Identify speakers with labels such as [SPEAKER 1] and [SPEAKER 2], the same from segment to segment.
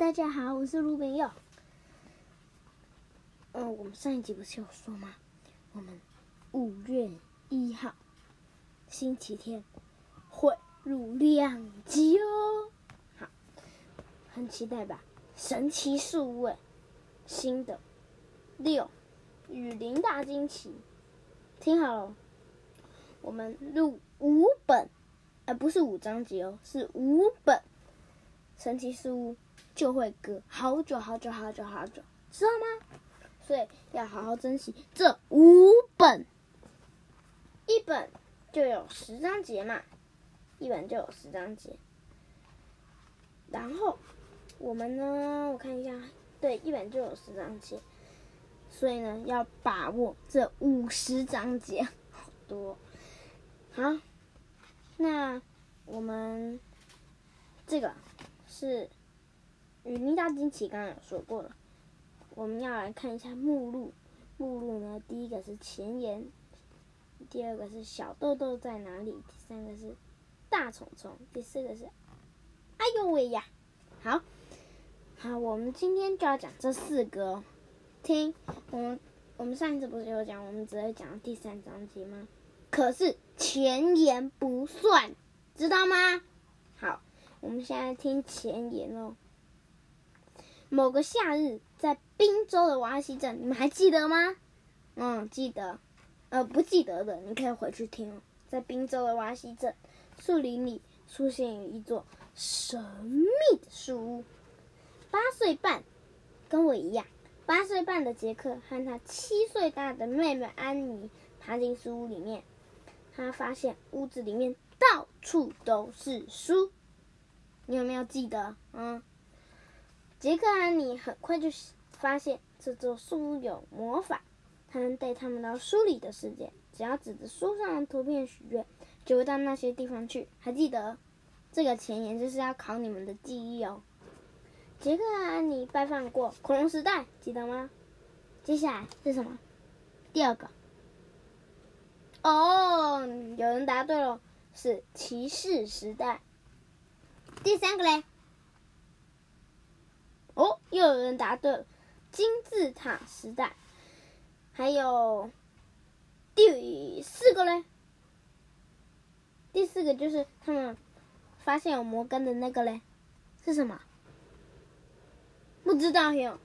[SPEAKER 1] 大家好，我是卢炳佑。嗯、我们上一集不是有说吗？我们五月一号星期天会录两集哦。好，很期待吧？神奇数位新的六雨林大惊奇，听好了，我们录五本，呃，不是五章节哦，是五本神奇树屋。就会隔好久好久好久好久，知道吗？所以要好好珍惜这五本，一本就有十章节嘛，一本就有十章节。然后我们呢，我看一下，对，一本就有十章节，所以呢，要把握这五十章节，好多。好，那我们这个是。雨林大惊奇，刚刚有说过了。我们要来看一下目录。目录呢，第一个是前言，第二个是小豆豆在哪里，第三个是大虫虫，第四个是哎呦喂呀！好，好，我们今天就要讲这四个。听，我们我们上一次不是有讲，我们只会讲第三章节吗？可是前言不算，知道吗？好，我们现在听前言喽。某个夏日，在宾州的瓦西镇，你们还记得吗？嗯，记得。呃，不记得的，你可以回去听。在宾州的瓦西镇，树林里出现一座神秘的树屋。八岁半，跟我一样，八岁半的杰克和他七岁大的妹妹安妮爬进树屋里面。他发现屋子里面到处都是书。你有没有记得？嗯。杰克安妮很快就发现这座树有魔法，他能带他们到书里的世界。只要指着书上的图片许愿，就会到那些地方去。还记得这个前言就是要考你们的记忆哦。杰克安妮拜访过恐龙时代，记得吗？接下来是什么？第二个。哦，有人答对了，是骑士时代。第三个嘞？哦，又有人答对了，金字塔时代。还有第四个嘞？第四个就是他们发现有摩根的那个嘞，是什么？不知道哟。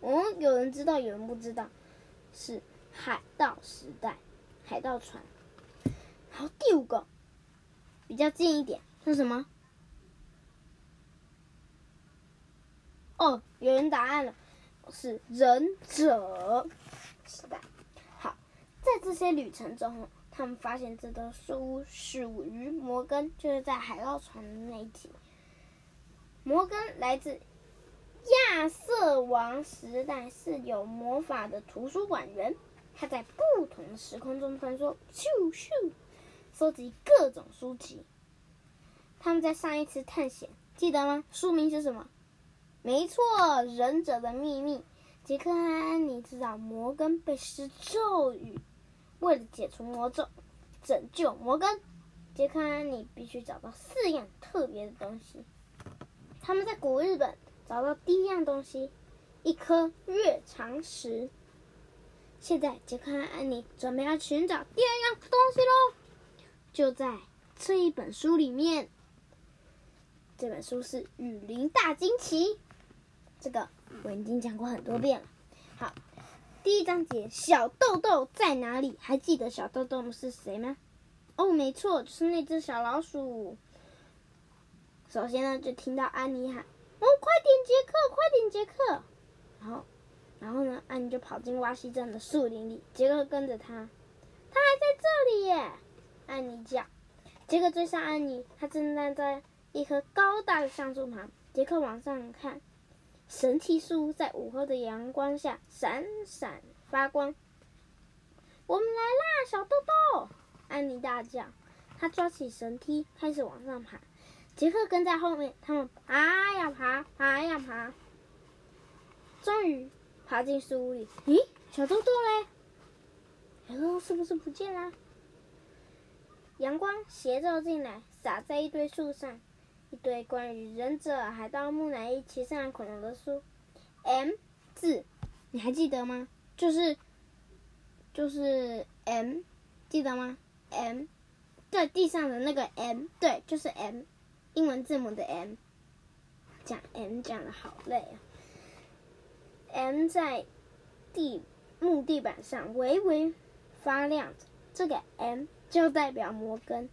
[SPEAKER 1] 哦，有人知道，有人不知道，是海盗时代，海盗船。好，第五个比较近一点，是什么？哦，有人答案了，是忍者时代。好，在这些旅程中，他们发现这座树屋属于摩根，就是在海盗船的那一集。摩根来自亚瑟王时代，是有魔法的图书馆员。他在不同的时空中穿梭，咻咻，收集各种书籍。他们在上一次探险，记得吗？书名是什么？没错，忍者的秘密。杰克和安妮知道摩根被施咒语，为了解除魔咒，拯救摩根，杰克和安妮必须找到四样特别的东西。他们在古日本找到第一样东西，一颗月长石。现在，杰克和安妮准备要寻找第二样东西喽，就在这一本书里面。这本书是《雨林大惊奇》。这个我已经讲过很多遍了。好，第一章节，小豆豆在哪里？还记得小豆豆是谁吗？哦，没错，就是那只小老鼠。首先呢，就听到安妮喊：“哦，快点，杰克，快点，杰克！”然后，然后呢，安妮就跑进瓦西镇的树林里，杰克跟着他。他还在这里耶！安妮叫。杰克追上安妮，他正站在一棵高大的橡树旁。杰克往上看。神奇树屋在午后的阳光下闪闪发光。我们来啦，小豆豆！安妮大叫。她抓起绳梯，开始往上爬。杰克跟在后面，他们爬呀爬，爬呀爬。终于爬进树屋里。咦，小豆豆嘞？小豆豆是不是不见了？阳光斜照进来，洒在一堆树上。一堆关于忍者、海盗、木乃伊、骑上恐龙的书。M 字，你还记得吗？就是，就是 M，记得吗？M，在地上的那个 M，对，就是 M，英文字母的 M。讲 M 讲的好累啊。M 在地木地板上微微发亮，这个 M 就代表摩根。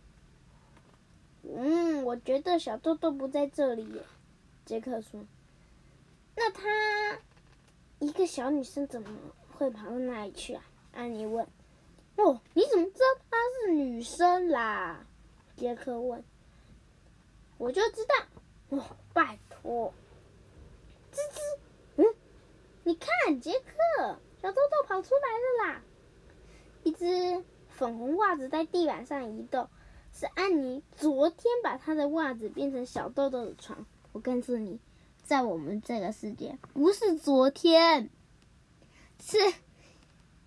[SPEAKER 1] 嗯，我觉得小豆豆不在这里。杰克说：“那她一个小女生怎么会跑到那里去啊？”安妮问。“哦，你怎么知道她是女生啦？”杰克问。“我就知道。”“哦，拜托。”“吱吱。”“嗯，你看，杰克，小豆豆跑出来了啦！”一只粉红袜子在地板上移动。是安妮昨天把她的袜子变成小豆豆的床。我告诉你，在我们这个世界，不是昨天，是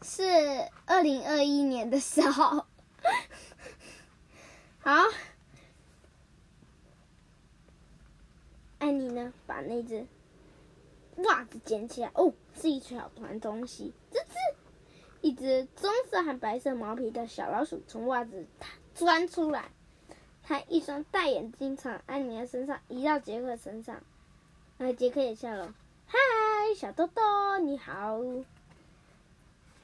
[SPEAKER 1] 是二零二一年的时候。好，安妮呢，把那只袜子捡起来。哦，是一小团东西。吱吱，一只棕色和白色毛皮的小老鼠从袜子钻出来，他一双大眼睛从安妮的身上移到杰克身上，然后杰克也笑了。嗨，小豆豆，你好。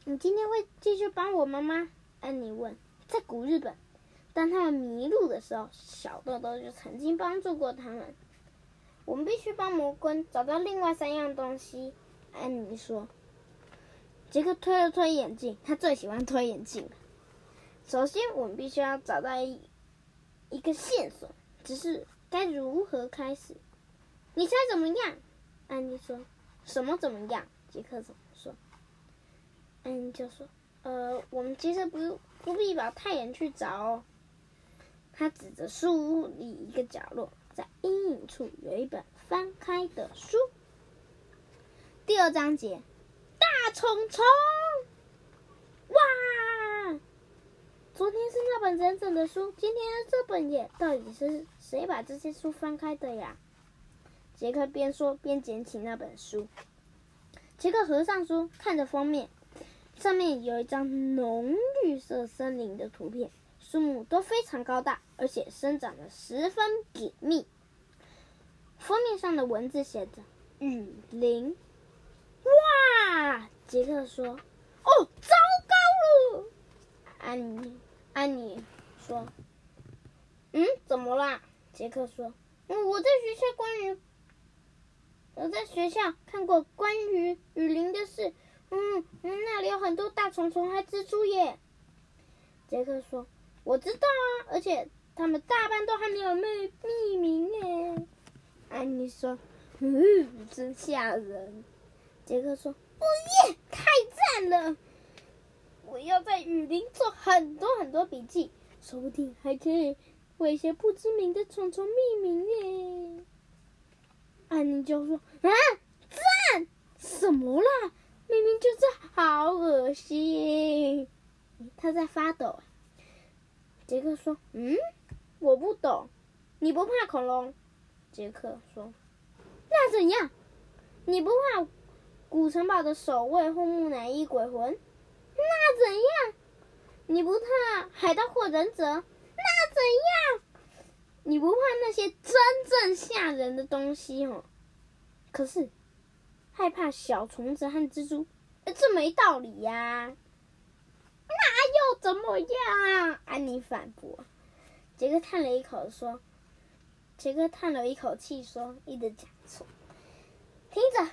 [SPEAKER 1] 你今天会继续帮我们吗？安妮问。在古日本，当他们迷路的时候，小豆豆就曾经帮助过他们。我们必须帮魔棍找到另外三样东西。安妮说。杰克推了推眼镜，他最喜欢推眼镜了。首先，我们必须要找到一一个线索，只是该如何开始？你猜怎么样？安妮说：“什么怎么样？”杰克怎么说？安妮就说：“呃，我们其实不不必把太阳去找哦。”他指着书屋里一个角落，在阴影处有一本翻开的书。第二章节，大虫虫哇。昨天是那本忍者的书，今天这本也。到底是谁把这些书翻开的呀？杰克边说边捡起那本书。杰克合上书，看着封面，上面有一张浓绿色森林的图片，树木都非常高大，而且生长得十分紧密。封面上的文字写着“雨林”。哇！杰克说：“哦，糟糕了！”安妮。安妮说：“嗯，怎么啦？”杰克说：“嗯，我在学校关于我在学校看过关于雨林的事。嗯，嗯，那里有很多大虫虫和蜘蛛耶。”杰克说：“我知道啊，而且他们大半都还没有命命名耶。”安妮说：“嗯，真吓人。”杰克说：“哦耶，太赞了！”我要在雨林做很多很多笔记，说不定还可以为一些不知名的虫虫命名耶。安妮就说：“啊，赞！什么啦？明明就是好恶心。”他在发抖。杰克说：“嗯，我不懂。你不怕恐龙？”杰克说：“那怎样？你不怕古城堡的守卫或木乃伊鬼魂？”那怎样？你不怕海盗或忍者？那怎样？你不怕那些真正吓人的东西哦？可是害怕小虫子和蜘蛛，这没道理呀！那又怎么样？安妮反驳。杰克叹了一口说：“杰克叹了一口气说，一直讲错。听着，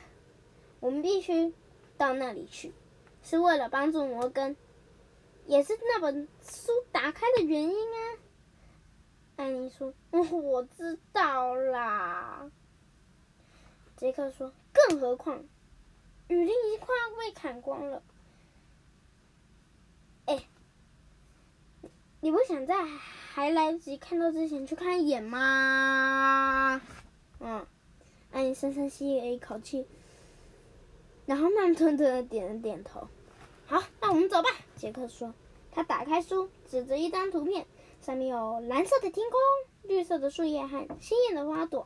[SPEAKER 1] 我们必须到那里去。”是为了帮助摩根，也是那本书打开的原因啊。安妮说：“我知道啦。”杰克说：“更何况，雨林已经快要被砍光了。”哎，你不想在还来得及看到之前去看一眼吗？嗯，艾妮深深吸了一口气。然后慢吞吞的点了点头。好，那我们走吧。杰克说。他打开书，指着一张图片，上面有蓝色的天空、绿色的树叶和鲜艳的花朵。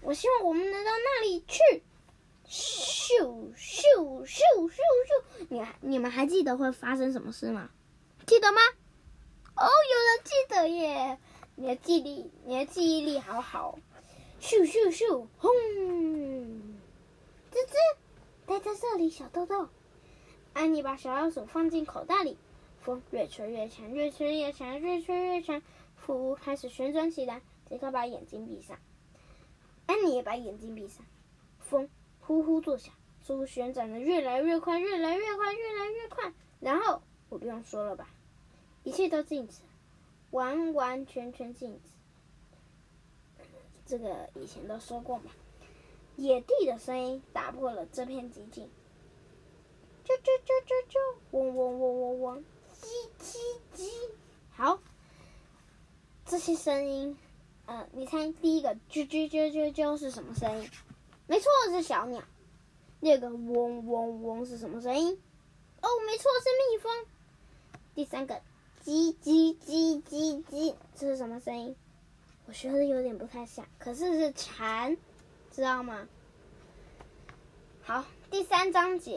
[SPEAKER 1] 我希望我们能到那里去。咻咻咻咻咻！你还你们还记得会发生什么事吗？记得吗？哦，有人记得耶！你的记忆力，你的记忆力好好。咻咻咻！轰！吱吱，待在这里，小豆豆。安妮把小老鼠放进口袋里，风越吹越强，越吹越强，越吹越强。服务开始旋转起来。杰克把眼睛闭上，安妮也把眼睛闭上。风呼呼作响，书旋转的越来越快，越来越快，越来越快。然后我不用说了吧，一切都静止，完完全全静止。这个以前都说过嘛。野地的声音打破了这片寂静。啾啾啾啾啾，嗡嗡嗡嗡嗡，叽叽叽。好，这些声音，嗯、呃，你猜第一个啾啾啾啾啾是什么声音？没错，是小鸟。第二个嗡嗡嗡是什么声音？哦，没错，是蜜蜂。第三个叽叽叽叽叽，这是什么声音？我学的有点不太像，可是是蝉，知道吗？好，第三章节。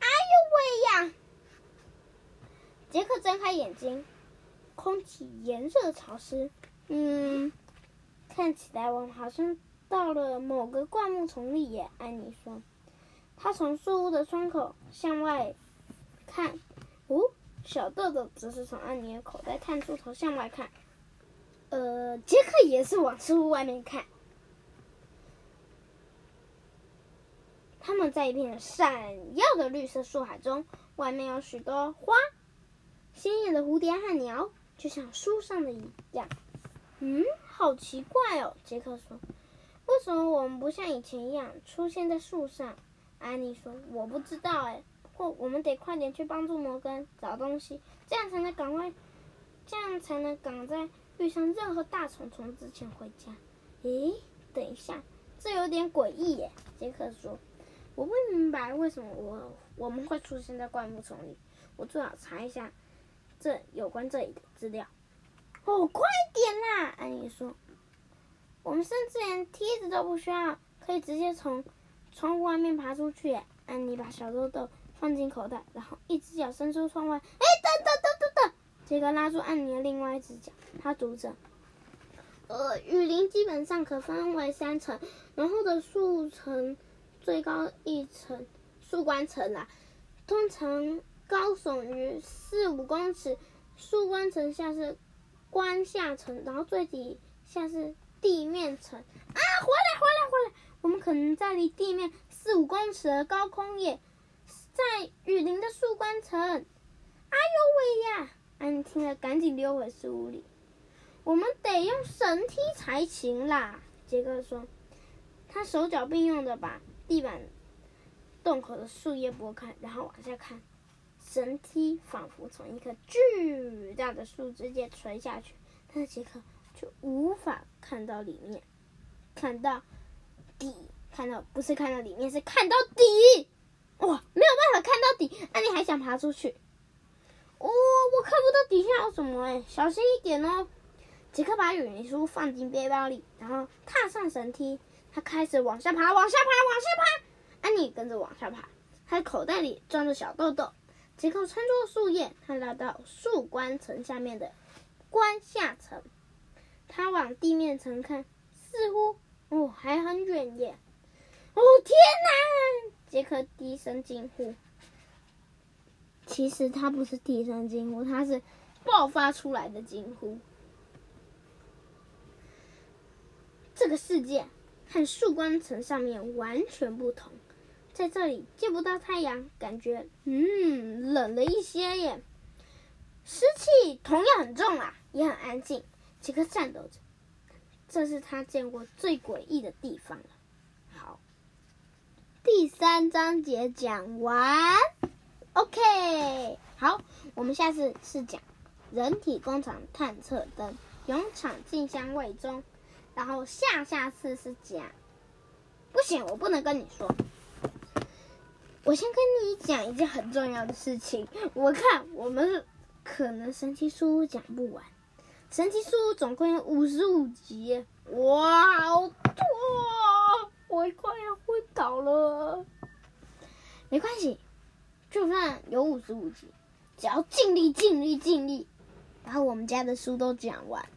[SPEAKER 1] 哎呦喂呀！杰克睁开眼睛，空气炎热潮湿。嗯，看起来我们好像到了某个灌木丛里耶。安妮说，他从树屋的窗口向外看。哦，小豆豆则是从安妮的口袋探出头向外看。呃，杰克也是往树屋外面看。他们在一片闪耀的绿色树海中，外面有许多花，鲜艳的蝴蝶和鸟，就像书上的一样。嗯，好奇怪哦，杰克说：“为什么我们不像以前一样出现在树上？”安妮说：“我不知道哎，不过我们得快点去帮助摩根找东西，这样才能赶快，这样才能赶在。”遇上任何大虫虫之前回家。咦，等一下，这有点诡异耶。杰克说：“我不明白为什么我我们会出现在灌木丛里。我最好查一下这有关这里的资料。”哦，快点啦！安妮说：“我们甚至连梯子都不需要，可以直接从窗户外面爬出去。”安妮把小豆豆放进口袋，然后一只脚伸出窗外。哎，等等等等等！杰克拉住安妮的另外一只脚。他读着：“呃，雨林基本上可分为三层，然后的树层最高一层，树冠层啊，通常高耸于四五公尺。树冠层下是冠下层，然后最底下是地面层。啊，回来，回来，回来！我们可能在离地面四五公尺的高空耶，在雨林的树冠层。哎呦喂呀！安妮听了，赶紧溜回树屋里。”我们得用绳梯才行啦，杰克说。他手脚并用的把地板洞口的树叶拨开，然后往下看，神梯仿佛从一棵巨大的树枝间垂下去，但是杰克却无法看到里面，看到底，看到不是看到里面，是看到底。哇，没有办法看到底，那你还想爬出去？哦，我看不到底下有什么哎，小心一点哦。杰克把语音书放进背包里，然后踏上神梯。他开始往下爬，往下爬，往下爬。安妮跟着往下爬。他口袋里装着小豆豆。杰克穿过树叶，他来到树冠层下面的冠下层。他往地面层看，似乎哦还很远耶。哦天哪！杰克低声惊呼。其实他不是低声惊呼，他是爆发出来的惊呼。这个世界和树冠层上面完全不同，在这里见不到太阳，感觉嗯冷了一些耶。湿气同样很重啊，也很安静。杰克颤抖着，这是他见过最诡异的地方了。好，第三章节讲完。OK，好，我们下次是讲人体工厂探测灯，勇闯进香味中。然后下下次是讲，不行，我不能跟你说。我先跟你讲一件很重要的事情。我看我们可能神奇书讲不完，神奇书总共有五十五集，哇，好多！我快要昏倒了。没关系，就算有五十五集，只要尽力、尽力、尽力，把我们家的书都讲完，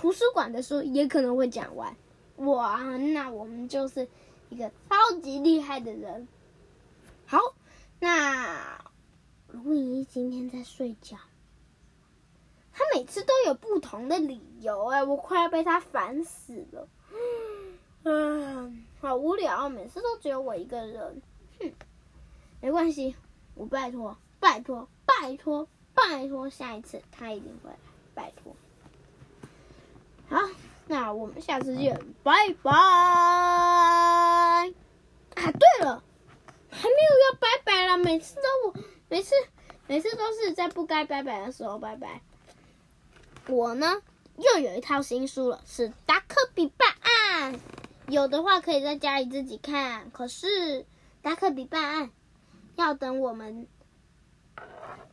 [SPEAKER 1] 图书馆的书也可能会讲完。哇，那我们就是一个超级厉害的人。好，那如懿今天在睡觉。他每次都有不同的理由，哎，我快要被他烦死了。嗯，好无聊，每次都只有我一个人。哼，没关系，我拜托，拜托，拜托，拜托，下一次他一定会来，拜托。好，那我们下次见，拜拜。啊，对了，还没有要拜拜了，每次都我，每次每次都是在不该拜拜的时候拜拜。我呢，又有一套新书了，是《达克比办案》。有的话可以在家里自己看，可是《达克比办案》要等我们，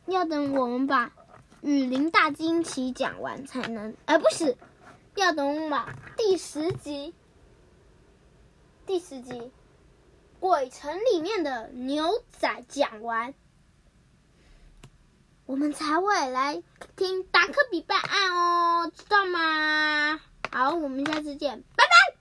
[SPEAKER 1] 要等我们把《雨林大惊奇》讲完才能，而、呃、不是，要等我第十集，第十集《鬼城里面的牛仔》讲完。我们才会来听达克比办案哦，知道吗？好，我们下次见，拜拜。